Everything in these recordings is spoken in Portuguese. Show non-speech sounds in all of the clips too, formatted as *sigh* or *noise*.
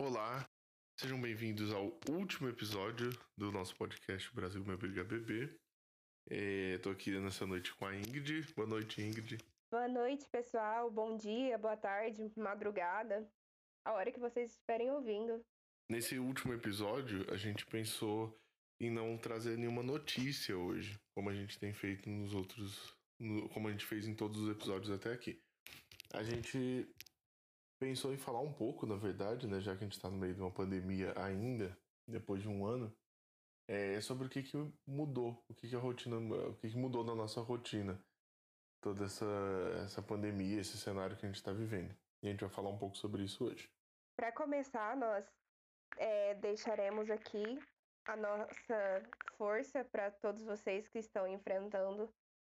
Olá, sejam bem-vindos ao último episódio do nosso podcast Brasil Meu Briga Bebê. Estou aqui nessa noite com a Ingrid. Boa noite, Ingrid. Boa noite, pessoal. Bom dia, boa tarde, madrugada. A hora que vocês estiverem ouvindo. Nesse último episódio, a gente pensou em não trazer nenhuma notícia hoje, como a gente tem feito nos outros. No, como a gente fez em todos os episódios até aqui. A gente pensou em falar um pouco, na verdade, né, já que a gente está no meio de uma pandemia ainda, depois de um ano, é sobre o que, que mudou, o que, que a rotina, o que, que mudou na nossa rotina toda essa, essa pandemia, esse cenário que a gente está vivendo. E a gente vai falar um pouco sobre isso hoje. Para começar, nós é, deixaremos aqui a nossa força para todos vocês que estão enfrentando,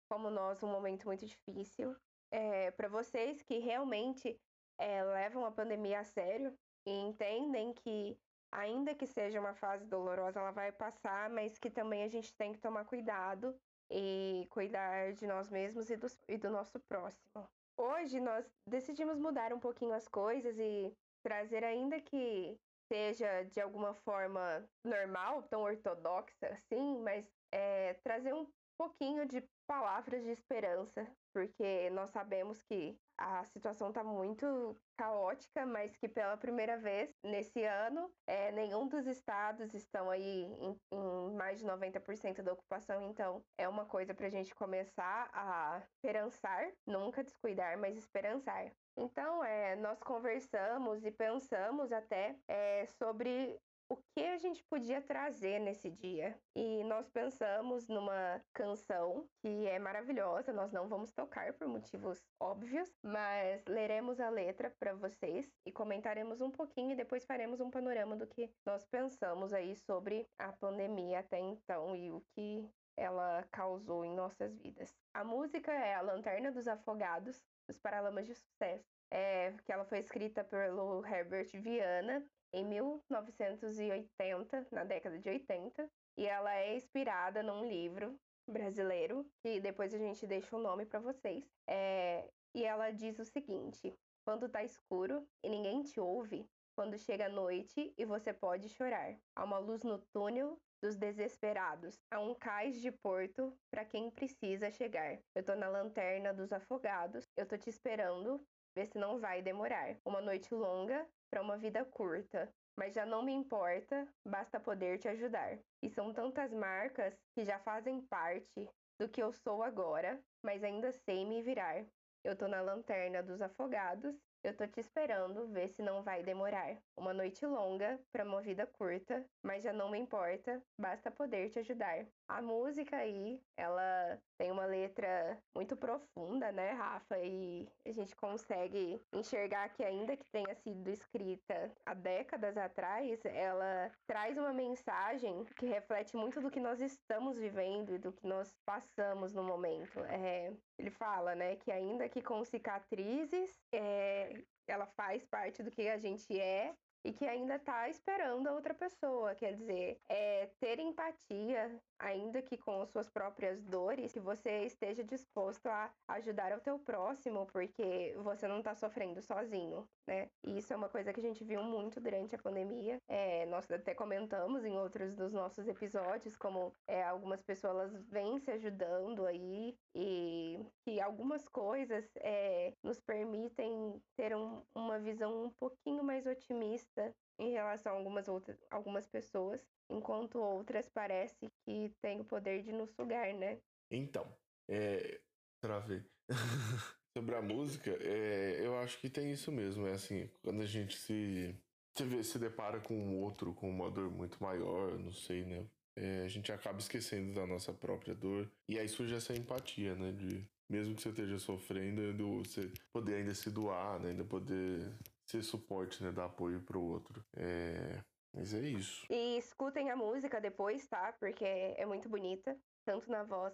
como nós, um momento muito difícil. É, para vocês que realmente é, levam a pandemia a sério e entendem que, ainda que seja uma fase dolorosa, ela vai passar, mas que também a gente tem que tomar cuidado e cuidar de nós mesmos e do, e do nosso próximo. Hoje nós decidimos mudar um pouquinho as coisas e trazer, ainda que seja de alguma forma normal, tão ortodoxa assim, mas é, trazer um pouquinho de palavras de esperança, porque nós sabemos que a situação está muito caótica, mas que pela primeira vez nesse ano, é, nenhum dos estados estão aí em, em mais de 90% da ocupação, então é uma coisa para a gente começar a esperançar, nunca descuidar, mas esperançar. Então, é, nós conversamos e pensamos até é, sobre o que a gente podia trazer nesse dia. E nós pensamos numa canção que é maravilhosa, nós não vamos tocar por motivos óbvios, mas leremos a letra para vocês e comentaremos um pouquinho e depois faremos um panorama do que nós pensamos aí sobre a pandemia até então e o que ela causou em nossas vidas. A música é A Lanterna dos Afogados, dos Paralamas de Sucesso. É, que ela foi escrita pelo Herbert Viana em 1980, na década de 80, e ela é inspirada num livro brasileiro, que depois a gente deixa o nome para vocês. É, e ela diz o seguinte: quando tá escuro e ninguém te ouve, quando chega a noite e você pode chorar, há uma luz no túnel dos desesperados, há um cais de porto para quem precisa chegar. Eu tô na lanterna dos afogados, eu tô te esperando, vê se não vai demorar. Uma noite longa para uma vida curta, mas já não me importa, basta poder te ajudar. E são tantas marcas que já fazem parte do que eu sou agora, mas ainda sei me virar. Eu tô na lanterna dos afogados, eu tô te esperando, ver se não vai demorar. Uma noite longa para uma vida curta, mas já não me importa, basta poder te ajudar. A música aí, ela tem uma letra muito profunda, né, Rafa? E a gente consegue enxergar que, ainda que tenha sido escrita há décadas atrás, ela traz uma mensagem que reflete muito do que nós estamos vivendo e do que nós passamos no momento. É, ele fala, né, que ainda que com cicatrizes, é, ela faz parte do que a gente é e que ainda está esperando a outra pessoa. Quer dizer, é ter empatia, ainda que com suas próprias dores, que você esteja disposto a ajudar o teu próximo, porque você não está sofrendo sozinho, né? E isso é uma coisa que a gente viu muito durante a pandemia. É, nós até comentamos em outros dos nossos episódios como é, algumas pessoas vêm se ajudando aí e que algumas coisas é, nos permitem ter um, uma visão um pouquinho mais otimista em relação a algumas outras algumas pessoas, enquanto outras parece que têm o poder de nos sugar, né? Então, é, travei. *laughs* Sobre a música, é, eu acho que tem isso mesmo. É assim, quando a gente se, se, se depara com um outro com uma dor muito maior, não sei, né? É, a gente acaba esquecendo da nossa própria dor. E aí surge essa empatia, né? De mesmo que você esteja sofrendo, você poder ainda se doar, né? Ainda poder ser suporte, né? Dar apoio pro outro. É... Mas é isso. E escutem a música depois, tá? Porque é muito bonita. Tanto na voz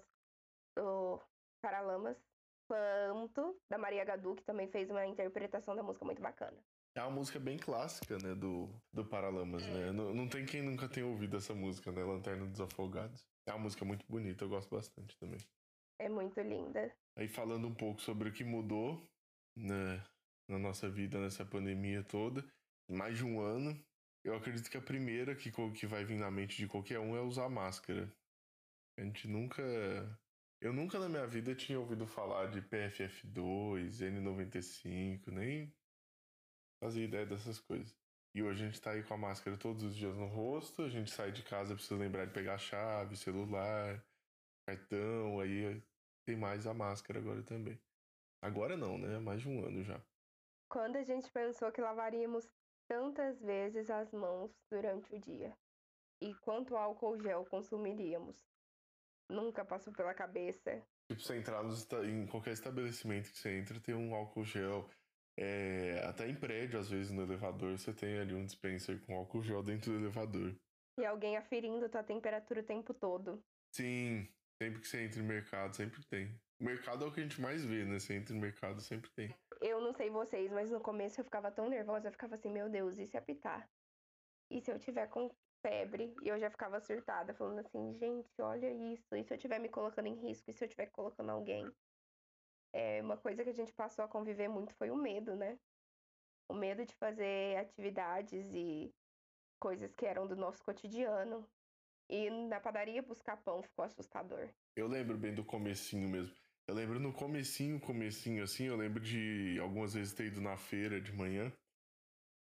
do Paralamas, quanto da Maria Gadu, que também fez uma interpretação da música muito bacana. É uma música bem clássica, né, do, do Paralamas, né? é. né? Não, não tem quem nunca tenha ouvido essa música, né? Lanterna dos Afogados. É uma música muito bonita, eu gosto bastante também. É muito linda. Aí falando um pouco sobre o que mudou, né, na nossa vida nessa pandemia toda, mais de um ano. Eu acredito que a primeira que, que vai vir na mente de qualquer um é usar máscara. A gente nunca. Eu nunca na minha vida tinha ouvido falar de PFF2, N95, nem fazia ideia dessas coisas. E hoje a gente tá aí com a máscara todos os dias no rosto, a gente sai de casa, precisa lembrar de pegar a chave, celular, cartão, aí tem mais a máscara agora também. Agora não, né? Mais de um ano já. Quando a gente pensou que lavaríamos tantas vezes as mãos durante o dia? E quanto álcool gel consumiríamos? Nunca passou pela cabeça. Tipo, você entrar nos, em qualquer estabelecimento que você entra, tem um álcool gel. É, até em prédio, às vezes, no elevador, você tem ali um dispenser com álcool gel dentro do elevador. E alguém aferindo tua temperatura o tempo todo. Sim, sempre que você entra no mercado, sempre tem. O mercado é o que a gente mais vê, né? Você entra no mercado, sempre tem. Eu não sei vocês, mas no começo eu ficava tão nervosa, eu ficava assim, meu Deus, e se apitar? E se eu tiver com febre? E eu já ficava surtada, falando assim, gente, olha isso. E se eu estiver me colocando em risco? E se eu estiver colocando alguém? É, uma coisa que a gente passou a conviver muito foi o medo, né? O medo de fazer atividades e coisas que eram do nosso cotidiano. E na padaria buscar pão ficou assustador. Eu lembro bem do comecinho mesmo. Eu lembro no comecinho, comecinho assim, eu lembro de algumas vezes ter ido na feira de manhã.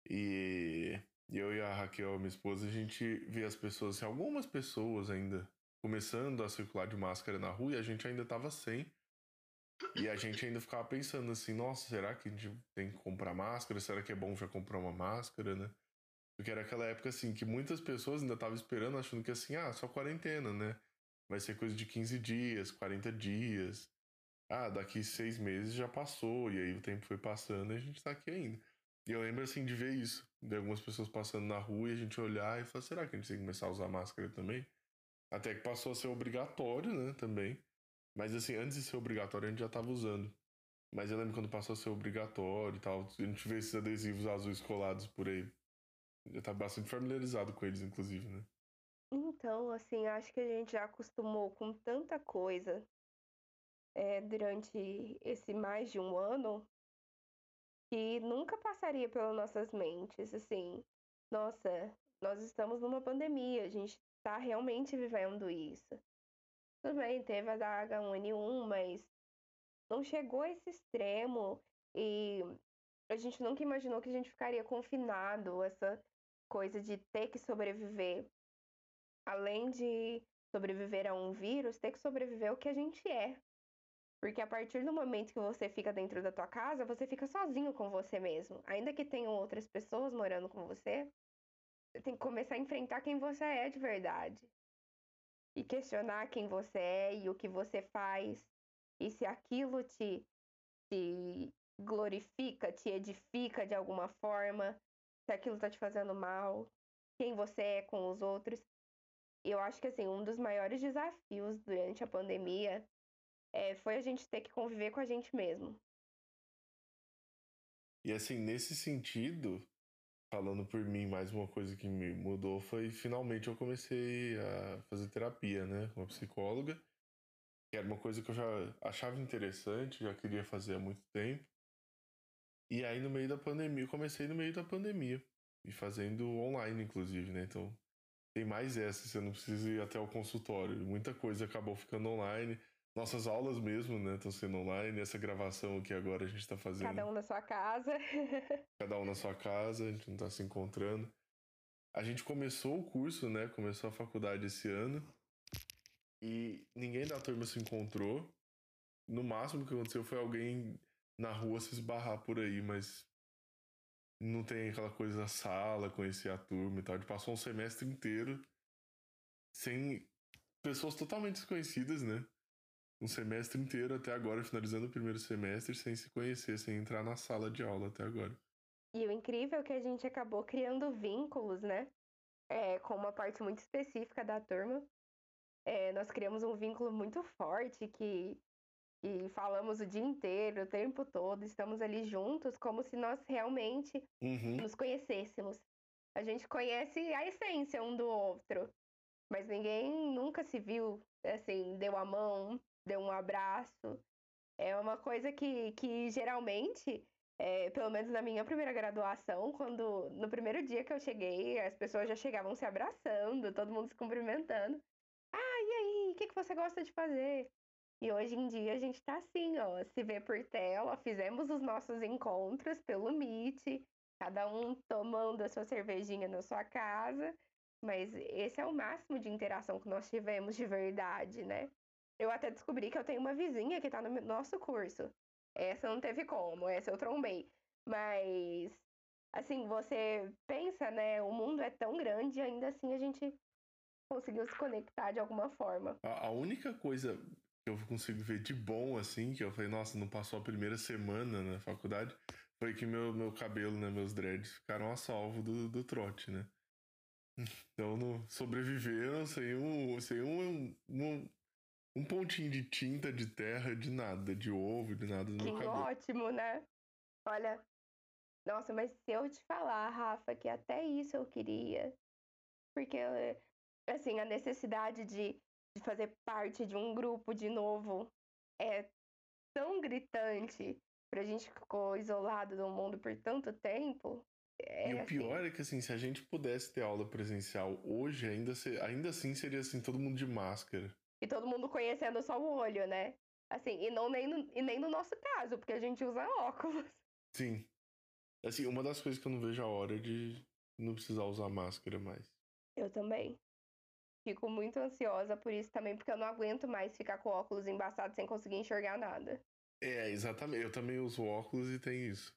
E eu e a Raquel, minha esposa, a gente vê as pessoas, assim, algumas pessoas ainda começando a circular de máscara na rua e a gente ainda tava sem. E a gente ainda ficava pensando assim, nossa, será que a gente tem que comprar máscara? Será que é bom já comprar uma máscara, né? Porque era aquela época assim que muitas pessoas ainda estavam esperando, achando que assim, ah, só quarentena, né? Vai ser coisa de 15 dias, 40 dias. Ah, daqui seis meses já passou, e aí o tempo foi passando e a gente tá aqui ainda. E eu lembro assim de ver isso, de algumas pessoas passando na rua e a gente olhar e falar, será que a gente tem que começar a usar máscara também? Até que passou a ser obrigatório, né, também. Mas assim, antes de ser obrigatório a gente já tava usando. Mas eu lembro quando passou a ser obrigatório e tal, a gente vê esses adesivos azuis colados por aí. Já tá bastante familiarizado com eles, inclusive, né? Então, assim, acho que a gente já acostumou com tanta coisa é, durante esse mais de um ano que nunca passaria pelas nossas mentes, assim, nossa, nós estamos numa pandemia, a gente está realmente vivendo isso. Tudo bem, teve a da H1N1, mas não chegou a esse extremo e a gente nunca imaginou que a gente ficaria confinado, essa coisa de ter que sobreviver. Além de sobreviver a um vírus, ter que sobreviver ao que a gente é. Porque a partir do momento que você fica dentro da tua casa, você fica sozinho com você mesmo. Ainda que tenham outras pessoas morando com você, você tem que começar a enfrentar quem você é de verdade. E questionar quem você é e o que você faz. E se aquilo te, te glorifica, te edifica de alguma forma, se aquilo tá te fazendo mal, quem você é com os outros. Eu acho que assim, um dos maiores desafios durante a pandemia é, foi a gente ter que conviver com a gente mesmo. E assim, nesse sentido, falando por mim, mais uma coisa que me mudou foi finalmente eu comecei a fazer terapia, né, com uma psicóloga. Que era uma coisa que eu já achava interessante, já queria fazer há muito tempo. E aí no meio da pandemia, eu comecei no meio da pandemia. E fazendo online, inclusive, né? Então tem mais essa, você não precisa ir até o consultório. Muita coisa acabou ficando online. Nossas aulas mesmo, né, estão sendo online. Essa gravação aqui agora a gente está fazendo. Cada um na sua casa. *laughs* Cada um na sua casa, a gente não está se encontrando. A gente começou o curso, né? Começou a faculdade esse ano. E ninguém da turma se encontrou. No máximo que aconteceu foi alguém na rua se esbarrar por aí, mas não tem aquela coisa da sala, conhecer a turma e tal. A gente passou um semestre inteiro sem pessoas totalmente desconhecidas, né? Um semestre inteiro até agora, finalizando o primeiro semestre, sem se conhecer, sem entrar na sala de aula até agora. E o incrível é que a gente acabou criando vínculos, né? É, com uma parte muito específica da turma. É, nós criamos um vínculo muito forte que, que falamos o dia inteiro, o tempo todo, estamos ali juntos, como se nós realmente uhum. nos conhecêssemos. A gente conhece a essência um do outro, mas ninguém nunca se viu, assim, deu a mão, deu um abraço. É uma coisa que, que geralmente É, pelo menos na minha primeira graduação, quando no primeiro dia que eu cheguei, as pessoas já chegavam se abraçando, todo mundo se cumprimentando. Ah, e aí, o que, que você gosta de fazer? E hoje em dia a gente tá assim, ó, se vê por tela, fizemos os nossos encontros pelo Meet, cada um tomando a sua cervejinha na sua casa, mas esse é o máximo de interação que nós tivemos de verdade, né? Eu até descobri que eu tenho uma vizinha que tá no nosso curso. Essa não teve como, essa eu trombei. Mas, assim, você pensa, né? O mundo é tão grande, ainda assim a gente conseguiu se conectar de alguma forma. A, a única coisa que eu consigo ver de bom, assim, que eu falei, nossa, não passou a primeira semana na faculdade, foi que meu, meu cabelo, né, meus dreads ficaram a salvo do, do trote, né? *laughs* Então sobreviveram sem um, sem um, um, um pontinho de tinta, de terra, de nada, de ovo, de nada no que meu cabelo. ótimo, né? Olha, nossa, mas se eu te falar, Rafa, que até isso eu queria, porque, assim, a necessidade de, de fazer parte de um grupo de novo é tão gritante pra gente que ficou isolado do mundo por tanto tempo. É, E o assim, pior é que, assim, se a gente pudesse ter aula presencial hoje, ainda, se- ainda assim seria, assim, todo mundo de máscara. E todo mundo conhecendo só o olho, né? Assim, e, não nem no, e nem no nosso caso, porque a gente usa *laughs* óculos. Sim. Assim, uma das coisas que eu não vejo a hora é de não precisar usar máscara mais. Eu também. Fico muito ansiosa por isso também, porque eu não aguento mais ficar com óculos embaçados sem conseguir enxergar nada. É, exatamente. Eu também uso óculos e tem isso.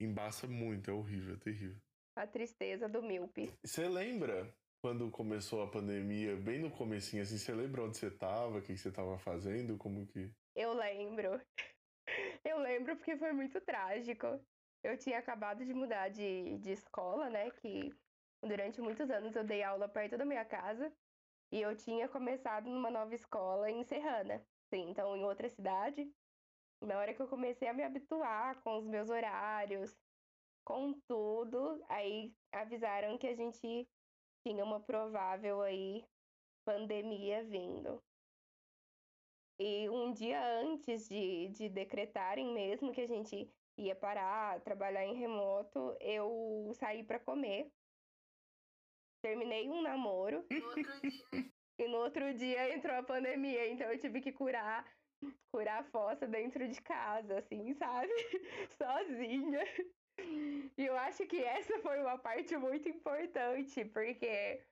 Embaça muito, é horrível, é terrível. A tristeza do míope. Você lembra quando começou a pandemia, bem no comecinho, assim, você lembra onde você tava, o que você tava fazendo, como que... Eu lembro. Eu lembro porque foi muito trágico. Eu tinha acabado de mudar de, de escola, né? Que durante muitos anos eu dei aula perto da minha casa. E eu tinha começado numa nova escola em Serrana. Sim, então em outra cidade. Na hora que eu comecei a me habituar com os meus horários, com tudo, aí avisaram que a gente tinha uma provável aí pandemia vindo. E um dia antes de, de decretarem mesmo que a gente ia parar, trabalhar em remoto, eu saí para comer. Terminei um namoro No e no outro dia entrou a pandemia, então eu tive que curar, curar a fossa dentro de casa, assim, sabe? *laughs* Sozinha. E eu acho que essa foi uma parte muito importante, porque,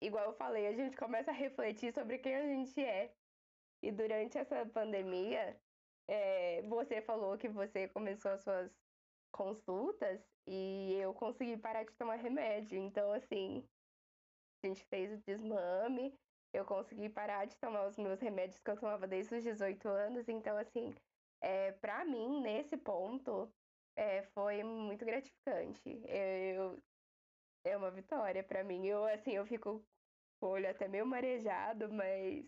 igual eu falei, a gente começa a refletir sobre quem a gente é. E durante essa pandemia, é, você falou que você começou as suas consultas e eu consegui parar de tomar remédio. Então, assim, a gente fez o desmame, eu consegui parar de tomar os meus remédios que eu tomava desde os 18 anos. Então, assim, é, para mim, nesse ponto, é, foi muito gratificante. Eu, é uma vitória para mim. Eu, assim, eu fico com o olho até meio marejado, mas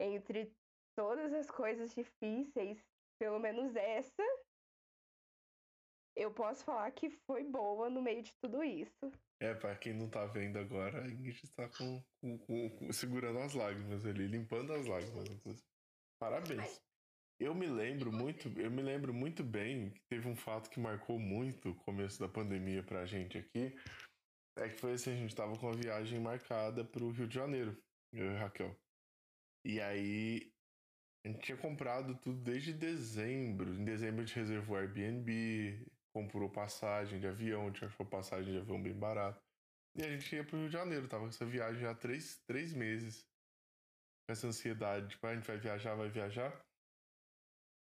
entre todas as coisas difíceis, pelo menos essa, eu posso falar que foi boa no meio de tudo isso. É, pra quem não tá vendo agora, a Ingrid está com, com- com- com- segurando as lágrimas ali, limpando as lágrimas, inclusive. Parabéns. Eu me lembro muito, eu me lembro muito bem que teve um fato que marcou muito o começo da pandemia pra gente aqui. É que foi assim, a gente tava com uma viagem marcada pro Rio de Janeiro, eu e Raquel. E aí a gente tinha comprado tudo desde dezembro. Em dezembro a gente reservou Airbnb, comprou passagem de avião, a gente achou passagem de avião bem barato. E a gente ia pro Rio de Janeiro, tava com essa viagem já há três, três meses. Com essa ansiedade, tipo, "Ah, a gente vai viajar, vai viajar.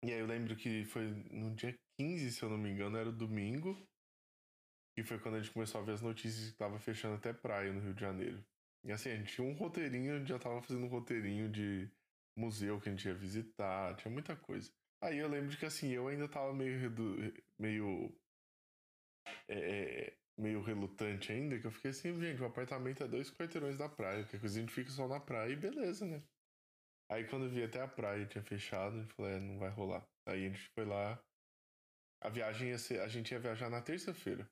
E aí eu lembro que foi no dia 15, se eu não me engano, era o domingo. E foi quando a gente começou a ver as notícias que tava fechando até praia no Rio de Janeiro. E assim, a gente tinha um roteirinho, a gente já tava fazendo um roteirinho de museu que a gente ia visitar, tinha muita coisa. Aí eu lembro que assim, eu ainda tava meio redu... meio é, é, meio relutante ainda, que eu fiquei assim, gente, o apartamento é dois quarteirões da praia, que a coisa a gente fica só na praia e beleza, né? Aí quando eu vi até a praia tinha fechado, gente falou, é, não vai rolar. Aí a gente foi lá. A viagem ia ser. A gente ia viajar na terça-feira.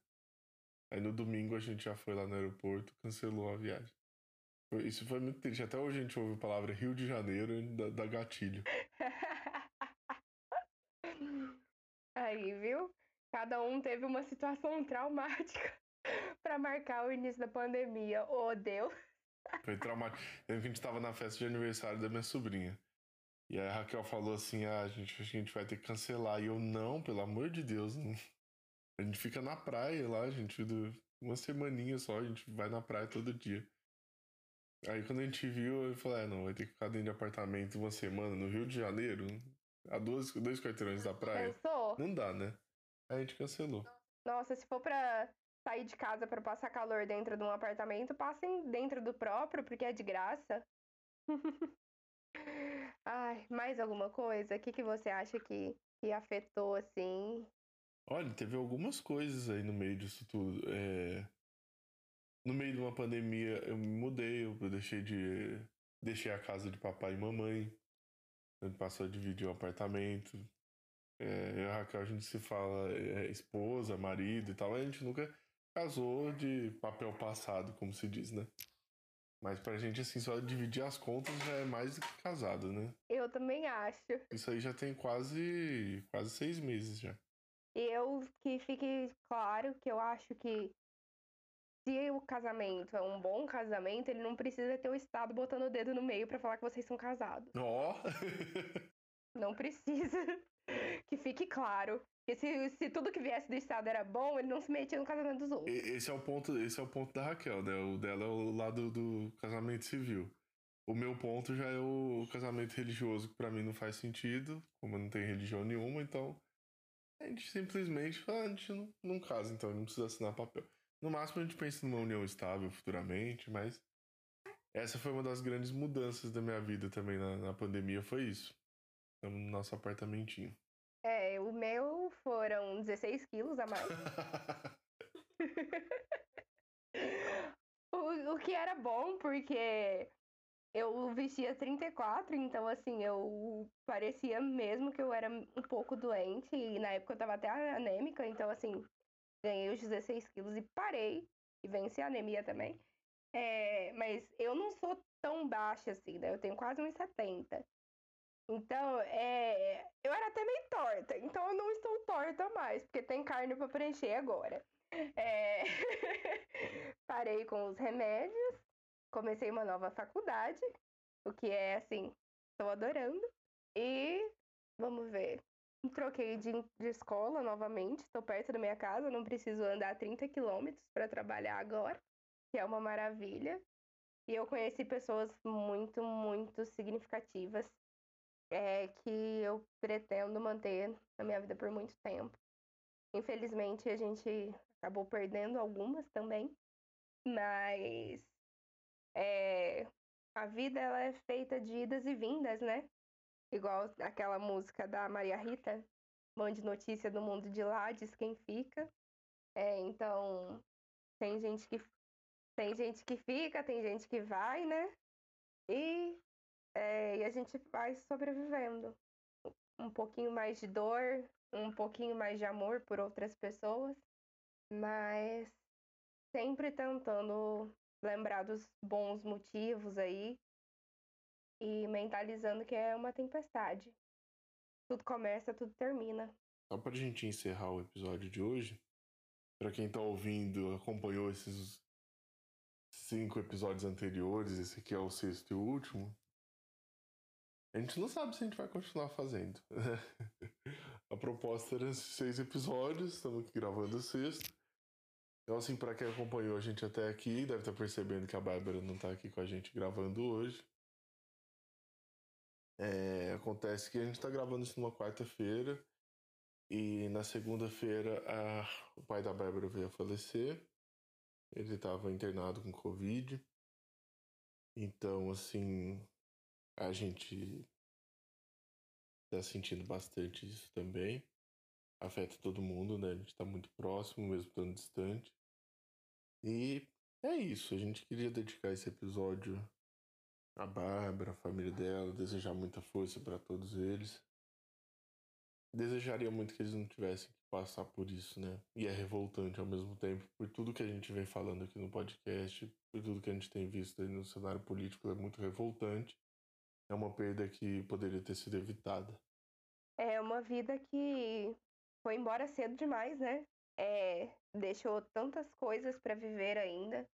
Aí no domingo a gente já foi lá no aeroporto, cancelou a viagem. Isso foi muito triste. Até hoje a gente ouve a palavra Rio de Janeiro dá, dá gatilho. *laughs* Aí, viu? Cada um teve uma situação *laughs* traumática para marcar o início da pandemia. Oh, Deus! Foi traumático. A gente tava na festa de aniversário da minha sobrinha. E aí a Raquel falou assim: ah, a gente, a gente vai ter que cancelar. E eu, não, pelo amor de Deus. Não. A gente fica na praia lá, a gente, uma semaninha só, a gente vai na praia todo dia. Aí quando a gente viu, eu falei, ah, não, vai ter que ficar dentro de apartamento uma semana no Rio de Janeiro, a duas, dois quarteirões da praia. Pensou? Não dá, né? Aí a gente cancelou. Nossa, se for pra sair de casa para passar calor dentro de um apartamento, passem dentro do próprio, porque é de graça. *laughs* Ai, mais alguma coisa? O que, que você acha que, que afetou, assim? Olha, teve algumas coisas aí no meio disso tudo. É... No meio de uma pandemia, eu me mudei, eu deixei de. Deixei a casa de papai e mamãe. Gente passou a dividir o um apartamento. É, eu e a Raquel, a gente se fala é, esposa, marido e tal. A gente nunca casou de papel passado, como se diz, né? Mas pra gente, assim, só dividir as contas já é mais do que casado, né? Eu também acho. Isso aí já tem quase, quase seis meses já. Eu que fique claro que eu acho que se o casamento é um bom casamento, ele não precisa ter o Estado botando o dedo no meio para falar que vocês são casados. Ó! Oh. *laughs* não precisa. *laughs* Que fique claro. Porque se, se tudo que viesse do Estado era bom, ele não se metia no casamento dos outros. Esse é o ponto, esse é o ponto da Raquel, né? O dela é o lado do casamento civil. O meu ponto já é o casamento religioso, que pra mim não faz sentido, como eu não tenho religião nenhuma, então a gente simplesmente fala, a gente não, não casa, então não precisa assinar papel. No máximo a gente pensa numa união estável futuramente, mas essa foi uma das grandes mudanças da minha vida também na, na pandemia, foi isso. Estamos no nosso apartamentinho. É, o meu foram 16 quilos a mais. *laughs* o, o que era bom, porque eu vestia 34, então assim, eu parecia mesmo que eu era um pouco doente. E na época eu tava até anêmica, então assim, ganhei os 16 quilos e parei. E venci a anemia também. É, mas eu não sou tão baixa assim, né? Eu tenho quase 1,70. Então, é, eu era até meio torta. Então, eu não estou torta mais, porque tem carne para preencher agora. É... *laughs* Parei com os remédios, comecei uma nova faculdade, o que é assim, estou adorando. E vamos ver. Troquei de, de escola novamente, estou perto da minha casa, não preciso andar 30 quilômetros para trabalhar agora, que é uma maravilha. E eu conheci pessoas muito, muito significativas é, que eu pretendo manter na minha vida por muito tempo. Infelizmente, a gente acabou perdendo algumas também, mas é, a vida ela é feita de idas e vindas, né? Igual aquela música da Maria Rita, mande notícia do mundo de lá, diz quem fica. É, então, tem gente que tem gente que fica, tem gente que vai, né? E é, e a gente vai sobrevivendo. Um pouquinho mais de dor, um pouquinho mais de amor por outras pessoas, mas sempre tentando lembrar dos bons motivos aí e mentalizando que é uma tempestade. Tudo começa, tudo termina. Só pra gente encerrar o episódio de hoje, para quem tá ouvindo, acompanhou esses cinco episódios anteriores, esse aqui é o sexto e último. A gente não sabe se a gente vai continuar fazendo. *laughs* a proposta era seis episódios, estamos aqui gravando o sexto. Então, assim, para quem acompanhou a gente até aqui, deve estar tá percebendo que a Bárbara não está aqui com a gente gravando hoje. É, acontece que a gente está gravando isso numa quarta-feira e na segunda-feira o pai da Bárbara veio a falecer. Ele estava internado com Covid. Então, assim, a gente tá sentindo bastante isso também. Afeta todo mundo, né? A gente tá muito próximo, mesmo estando distante. E é isso. A gente queria dedicar esse episódio à Bárbara, à família dela, desejar muita força para todos eles. Desejaria muito que eles não tivessem que passar por isso, né? E é revoltante ao mesmo tempo, por tudo que a gente vem falando aqui no podcast, por tudo que a gente tem visto aí no cenário político, é muito revoltante é uma perda que poderia ter sido evitada. É uma vida que foi embora cedo demais, né? É, deixou tantas coisas para viver ainda.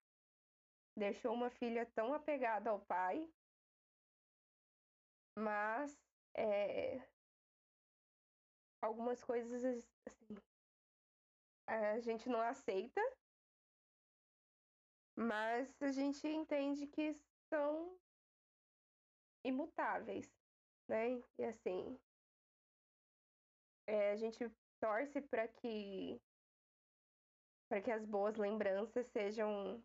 Deixou uma filha tão apegada ao pai. Mas é, algumas coisas assim, a gente não aceita, mas a gente entende que são imutáveis, né? E assim, é, a gente torce para que para que as boas lembranças sejam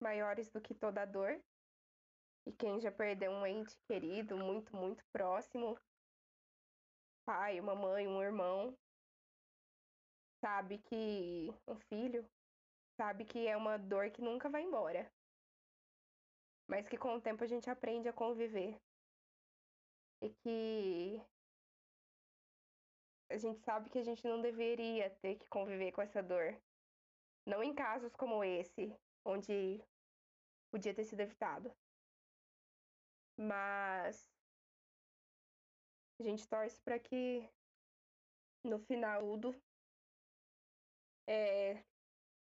maiores do que toda dor. E quem já perdeu um ente querido, muito, muito próximo, pai, uma mãe, um irmão, sabe que um filho sabe que é uma dor que nunca vai embora. Mas que com o tempo a gente aprende a conviver. E que a gente sabe que a gente não deveria ter que conviver com essa dor. Não em casos como esse, onde podia ter sido evitado. Mas a gente torce para que no final tudo é,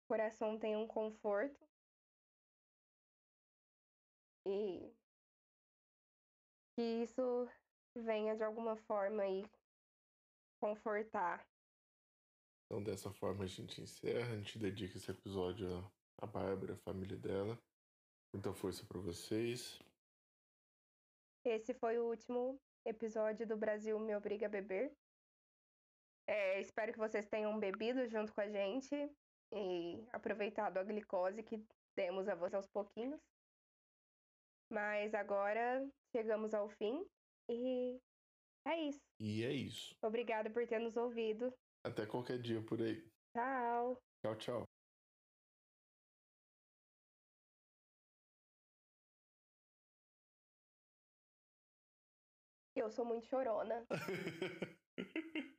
coração tenha um conforto e que isso venha de alguma forma aí confortar. Então, dessa forma, a gente encerra. A gente dedica esse episódio à Bárbara, a família dela. Muita força para vocês. Esse foi o último episódio do Brasil Me Obriga a Beber. É, espero que vocês tenham bebido junto com a gente e aproveitado a glicose que demos a vocês aos pouquinhos. Mas agora chegamos ao fim e é isso. E é isso. Obrigada por ter nos ouvido. Até qualquer dia por aí. Tchau. Tchau, tchau. Eu sou muito chorona. *laughs*